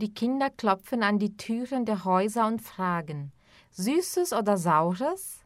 Die Kinder klopfen an die Türen der Häuser und fragen, Süßes oder Saures?